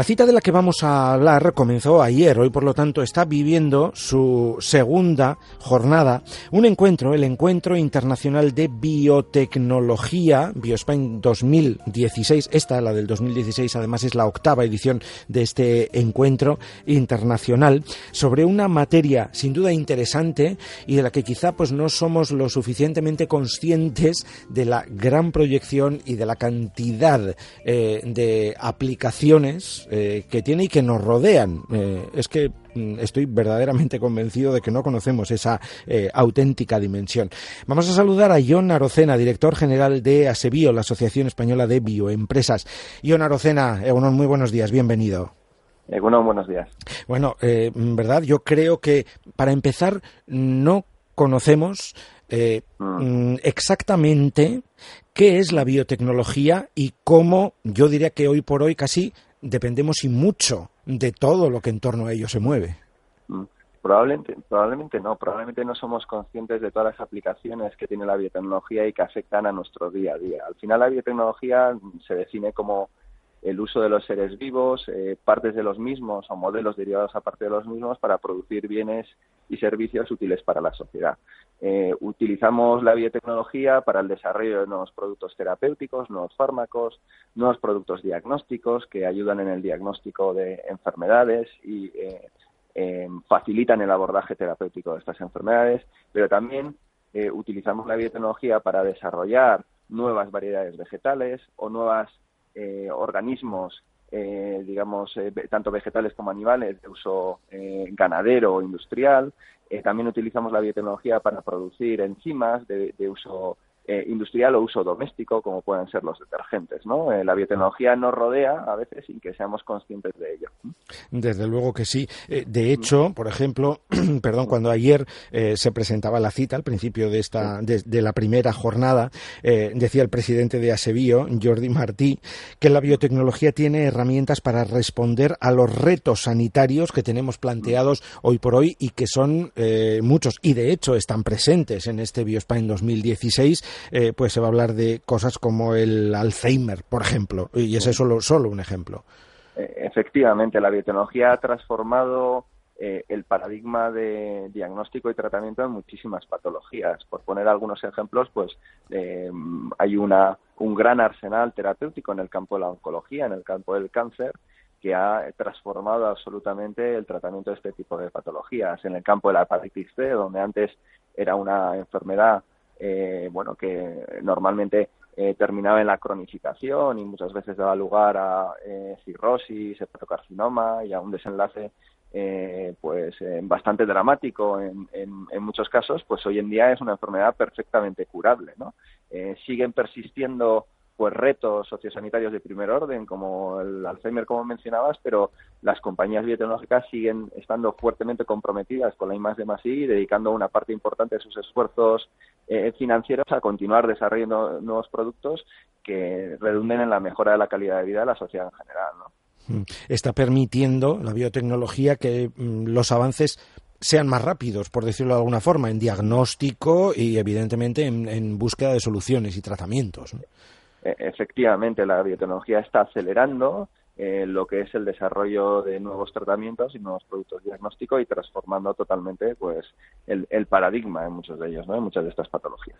La cita de la que vamos a hablar comenzó ayer, hoy por lo tanto está viviendo su segunda jornada, un encuentro, el Encuentro Internacional de Biotecnología, BioSpain 2016, esta, la del 2016, además es la octava edición de este encuentro internacional, sobre una materia sin duda interesante y de la que quizá pues no somos lo suficientemente conscientes de la gran proyección y de la cantidad eh, de aplicaciones eh, que tiene y que nos rodean. Eh, es que mm, estoy verdaderamente convencido de que no conocemos esa eh, auténtica dimensión. Vamos a saludar a John Arocena, director general de ASEBIO, la Asociación Española de Bioempresas. John Arocena, muy buenos días, bienvenido. Bueno, buenos días. Bueno, verdad, yo creo que para empezar no conocemos mm. Mm, exactamente qué es la biotecnología y cómo, yo diría que hoy por hoy casi dependemos y mucho de todo lo que en torno a ello se mueve. Mm, probablemente, probablemente no, probablemente no somos conscientes de todas las aplicaciones que tiene la biotecnología y que afectan a nuestro día a día. Al final la biotecnología se define como el uso de los seres vivos, eh, partes de los mismos o modelos derivados a partir de los mismos para producir bienes y servicios útiles para la sociedad. Eh, utilizamos la biotecnología para el desarrollo de nuevos productos terapéuticos, nuevos fármacos, nuevos productos diagnósticos que ayudan en el diagnóstico de enfermedades y eh, facilitan el abordaje terapéutico de estas enfermedades, pero también eh, utilizamos la biotecnología para desarrollar nuevas variedades vegetales o nuevos organismos digamos, tanto vegetales como animales de uso ganadero o industrial, eh, también utilizamos la biotecnología para producir enzimas de, uso eh, industrial o uso doméstico, como pueden ser los detergentes. ¿no? Eh, la biotecnología nos rodea a veces sin que seamos conscientes de ello. Desde luego que sí. de hecho, por ejemplo, perdón, cuando ayer se presentaba la cita al principio de esta de, la primera jornada, decía el presidente de Asebio, Jordi Martí, que la biotecnología tiene herramientas para responder a los retos sanitarios que tenemos planteados hoy por hoy y que son eh, muchos, y de hecho están presentes en este Biospain 2016, eh, pues se va a hablar de cosas como el Alzheimer, por ejemplo, y ese es solo, solo un ejemplo. Eh, efectivamente, la biotecnología ha transformado el paradigma de diagnóstico y tratamiento en muchísimas patologías. Por poner algunos ejemplos, pues hay una, un gran arsenal terapéutico en el campo de la oncología, en el campo del cáncer, que ha transformado absolutamente el tratamiento de este tipo de patologías. En el campo de la hepatitis C, donde antes era una enfermedad eh, bueno que normalmente eh, terminaba en la cronificación y muchas veces daba lugar a eh, cirrosis, hepatocarcinoma y a un desenlace eh, pues bastante dramático en, en, en, muchos casos, pues hoy en día es una enfermedad perfectamente curable, ¿no? siguen persistiendo pues retos sociosanitarios de primer orden, como el Alzheimer, como mencionabas, pero las compañías biotecnológicas siguen estando fuertemente comprometidas con la I+D+I y dedicando una parte importante de sus esfuerzos eh, financieros a continuar desarrollando nuevos productos que redunden en la mejora de la calidad de vida de la sociedad en general. Mm. Está permitiendo la biotecnología que mm, los avances sean más rápidos, por decirlo de alguna forma, en diagnóstico y evidentemente en, búsqueda de soluciones y tratamientos. Efectivamente la biotecnología está acelerando eh, lo que es el desarrollo de nuevos tratamientos y nuevos productos diagnósticos y transformando totalmente pues el, paradigma en muchos de ellos, ¿no? en muchas de estas patologías.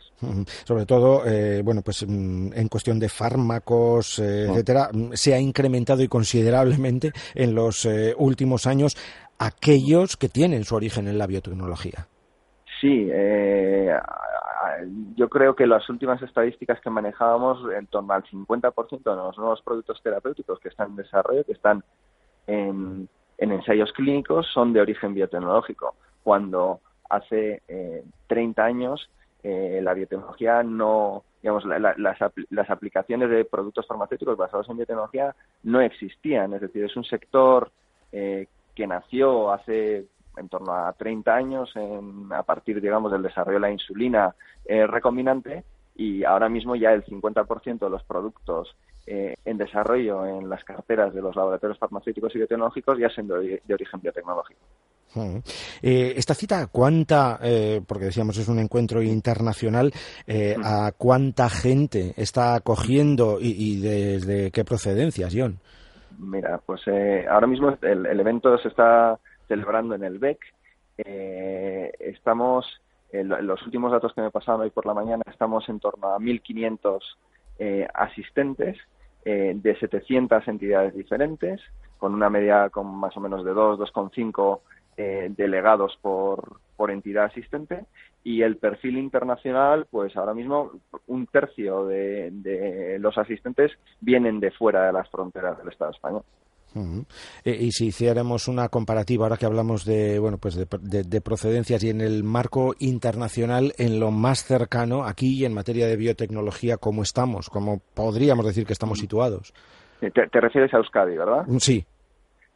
Sobre todo, eh, bueno, pues mm, en cuestión de fármacos, eh, etcétera, mm, se ha incrementado y considerablemente en los últimos años aquellos que tienen su origen en la biotecnología. Sí, eh, yo creo que las últimas estadísticas que manejábamos, en torno al 50% de los nuevos productos terapéuticos que están en desarrollo, que están en, ensayos clínicos, son de origen biotecnológico, cuando hace eh, 30 años eh, la biotecnología no, digamos, las, las aplicaciones de productos farmacéuticos basados en biotecnología no existían, es decir, es un sector eh, que nació hace en torno a 30 años a partir, digamos, del desarrollo de la insulina eh, recombinante y ahora mismo ya el 50% de los productos eh, en desarrollo en las carteras de los laboratorios farmacéuticos y biotecnológicos ya son de, origen biotecnológico. Eh, esta cita, ¿cuánta, porque decíamos es un encuentro internacional, a cuánta gente está acogiendo y, y desde qué procedencias, John? Mira, pues ahora mismo el, evento se está celebrando en el BEC. Eh, estamos, en los últimos datos que me pasaron hoy por la mañana, estamos en torno a 1.500 eh, asistentes de 700 entidades diferentes, con una media con más o menos de 2, 2,5 delegados por, por entidad asistente y el perfil internacional, pues ahora mismo un tercio de, los asistentes vienen de fuera de las fronteras del Estado español. Eh, y si hiciéramos una comparativa, ahora que hablamos de bueno pues de, procedencias y en el marco internacional, en lo más cercano, aquí en materia de biotecnología, ¿cómo estamos? ¿Cómo podríamos decir que estamos mm. situados? Te, te refieres a Euskadi, ¿verdad? Sí.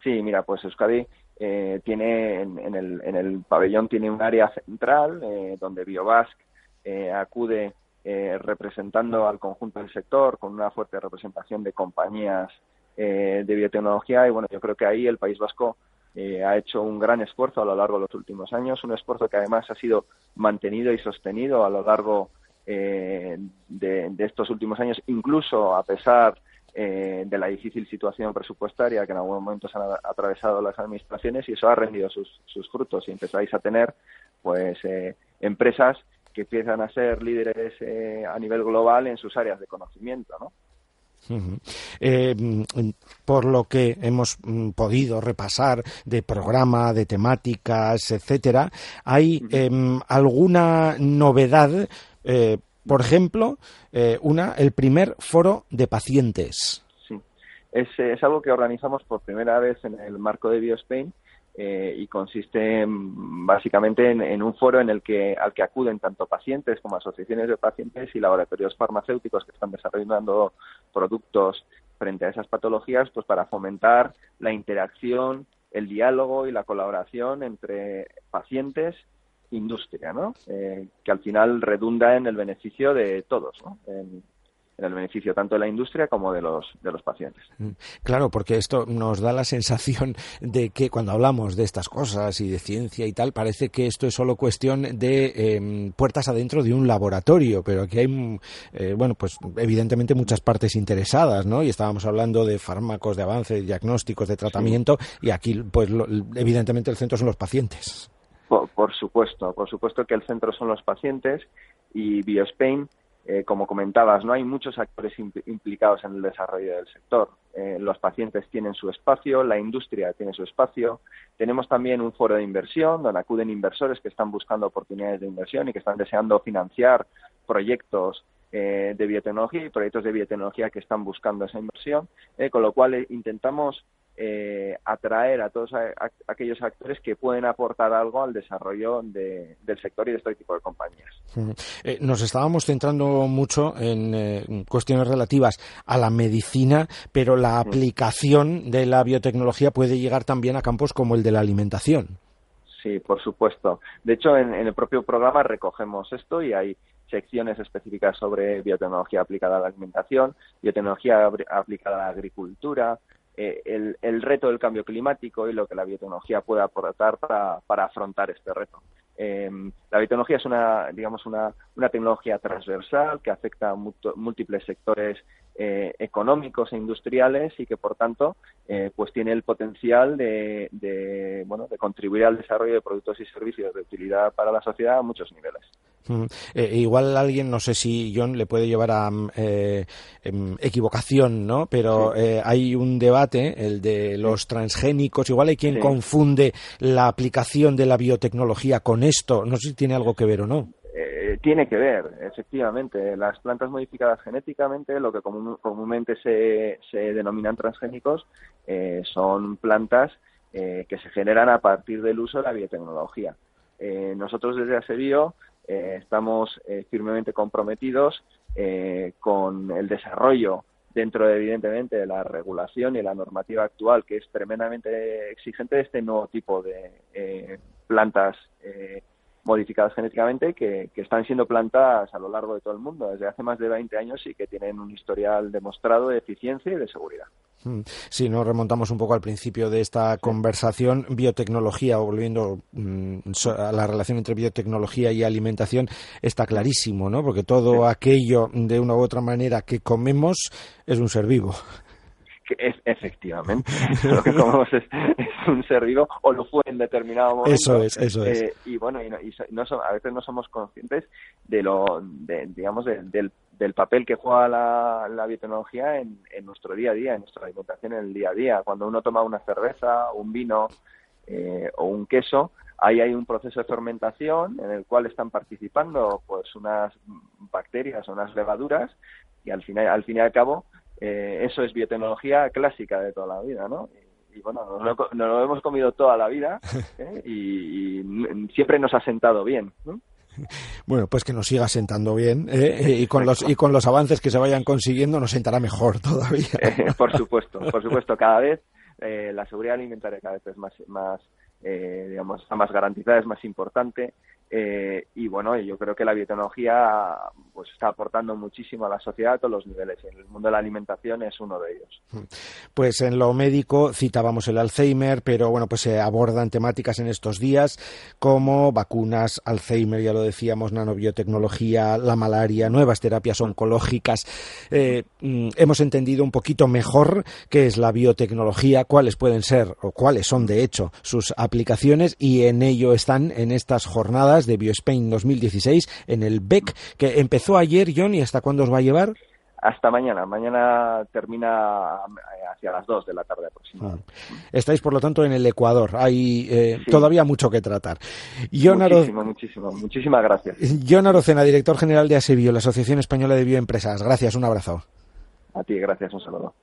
Sí, mira, pues Euskadi eh, tiene en, el, en, el, pabellón tiene un área central eh, donde Biobasc eh, acude representando al conjunto del sector con una fuerte representación de compañías de biotecnología y bueno yo creo que ahí el País Vasco ha hecho un gran esfuerzo a lo largo de los últimos años un esfuerzo que además ha sido mantenido y sostenido a lo largo de, de, estos últimos años incluso a pesar eh, de la difícil situación presupuestaria que en algún momento se han atravesado las administraciones y eso ha rendido sus, frutos y empezáis a tener pues eh, empresas que empiezan a ser líderes eh, a nivel global en sus áreas de conocimiento, ¿no? Por lo que hemos mm, podido repasar de programa, de temáticas, etcétera, ¿hay em, alguna novedad por ejemplo, eh, una, el primer foro de pacientes. Sí, es, es, algo que organizamos por primera vez en el marco de BioSpain eh, y consiste básicamente en, un foro en el que al que acuden tanto pacientes como asociaciones de pacientes y laboratorios farmacéuticos que están desarrollando productos frente a esas patologías, pues para fomentar la interacción, el diálogo y la colaboración entre pacientes industria, ¿no? Eh, que al final redunda en el beneficio de todos, ¿no? En, el beneficio tanto de la industria como de los, de los pacientes. Mm. Claro, porque esto nos da la sensación de que cuando hablamos de estas cosas y de ciencia y tal, parece que esto es solo cuestión de em, puertas adentro de un laboratorio, pero aquí hay, eh, bueno, pues evidentemente muchas partes interesadas, ¿no? Y estábamos hablando de fármacos, de avance, de diagnósticos, de tratamiento, y aquí, pues evidentemente el centro son los pacientes. Por, supuesto, por supuesto que el centro son los pacientes y BioSpain, eh, como comentabas, no hay muchos actores implicados en el desarrollo del sector. Eh, los pacientes tienen su espacio, la industria tiene su espacio. Tenemos también un foro de inversión donde acuden inversores que están buscando oportunidades de inversión y que están deseando financiar proyectos eh, de biotecnología y proyectos de biotecnología que están buscando esa inversión, con lo cual intentamos eh, atraer a todos aquellos actores que pueden aportar algo al desarrollo del sector y de este tipo de compañías. Eh, nos estábamos centrando mucho en, eh, cuestiones relativas a la medicina, pero la aplicación de la biotecnología puede llegar también a campos como el de la alimentación. Sí, por supuesto. De hecho, en, el propio programa recogemos esto y hay secciones específicas sobre biotecnología aplicada a la alimentación, biotecnología aplicada a la agricultura, eh, el, reto del cambio climático y lo que la biotecnología puede aportar para, para afrontar este reto. Eh, la biotecnología es una, digamos, una, una tecnología transversal que afecta a múltiples sectores eh, económicos e industriales y que, por tanto, eh, pues tiene el potencial de, bueno, de contribuir al desarrollo de productos y servicios de utilidad para la sociedad a muchos niveles. Eh, igual alguien, no sé si John le puede llevar a mm, eh, em, equivocación, ¿no? Pero eh, hay un debate, el de los transgénicos. Igual hay quien confunde la aplicación de la biotecnología con esto. No sé si tiene algo que ver o no. tiene que ver, efectivamente. Las plantas modificadas genéticamente, lo que comúnmente se, se, denominan transgénicos, son plantas que se generan a partir del uso de la biotecnología. nosotros desde ASEBIO eh, estamos eh, firmemente comprometidos eh, con el desarrollo dentro, evidentemente, de la regulación y la normativa actual, que es tremendamente exigente de este nuevo tipo de plantas modificadas genéticamente que, están siendo plantadas a lo largo de todo el mundo desde hace más de 20 años y que tienen un historial demostrado de eficiencia y de seguridad. Mm. Si nos remontamos un poco al principio de esta conversación, biotecnología, o volviendo mm, a la relación entre biotecnología y alimentación, está clarísimo, ¿no? Porque todo aquello, de una u otra manera, que comemos es un ser vivo. es, efectivamente. lo que comemos es, un ser vivo o lo fue en determinado momento. Eso es, eso es. Eh, y bueno, y, no, a veces no somos conscientes de lo, digamos, del, del papel que juega la, la biotecnología en, en, nuestro día a día, en nuestra alimentación en el día a día. Cuando uno toma una cerveza, un vino eh, o un queso, ahí hay un proceso de fermentación en el cual están participando pues unas bacterias o unas levaduras y al final, al fin y al cabo eh, eso es biotecnología clásica de toda la vida, ¿no? Y, bueno, nos lo, hemos comido toda la vida ¿eh? y, siempre nos ha sentado bien, Bueno, pues que nos siga sentando bien ¿eh? y con los y con los avances que se vayan consiguiendo nos sentará mejor todavía. por supuesto, por supuesto, cada vez la seguridad alimentaria cada vez es más más digamos está más garantizada, es más importante eh, y bueno, yo creo que la biotecnología pues está aportando muchísimo a la sociedad a todos los niveles. En el mundo de la alimentación es uno de ellos. Pues en lo médico citábamos el Alzheimer, pero bueno, pues se abordan temáticas en estos días como vacunas, Alzheimer, ya lo decíamos, nanobiotecnología, la malaria, nuevas terapias oncológicas. Eh, mm, hemos entendido un poquito mejor qué es la biotecnología, cuáles pueden ser o cuáles son de hecho sus aplicaciones y en ello están en estas jornadas de BioSpain 2016 en el BEC, que empezó ayer, John, ¿y hasta cuándo os va a llevar? Hasta mañana. Mañana termina eh, hacia las 2 de la tarde aproximadamente. Ah. Estáis, por lo tanto, en el Ecuador. Hay eh, todavía mucho que tratar. muchísimo, muchísimo. Muchísimas gracias. John Arocena, director general de ASEBIO, la Asociación Española de Bioempresas. Gracias, un abrazo. A ti, gracias, un saludo.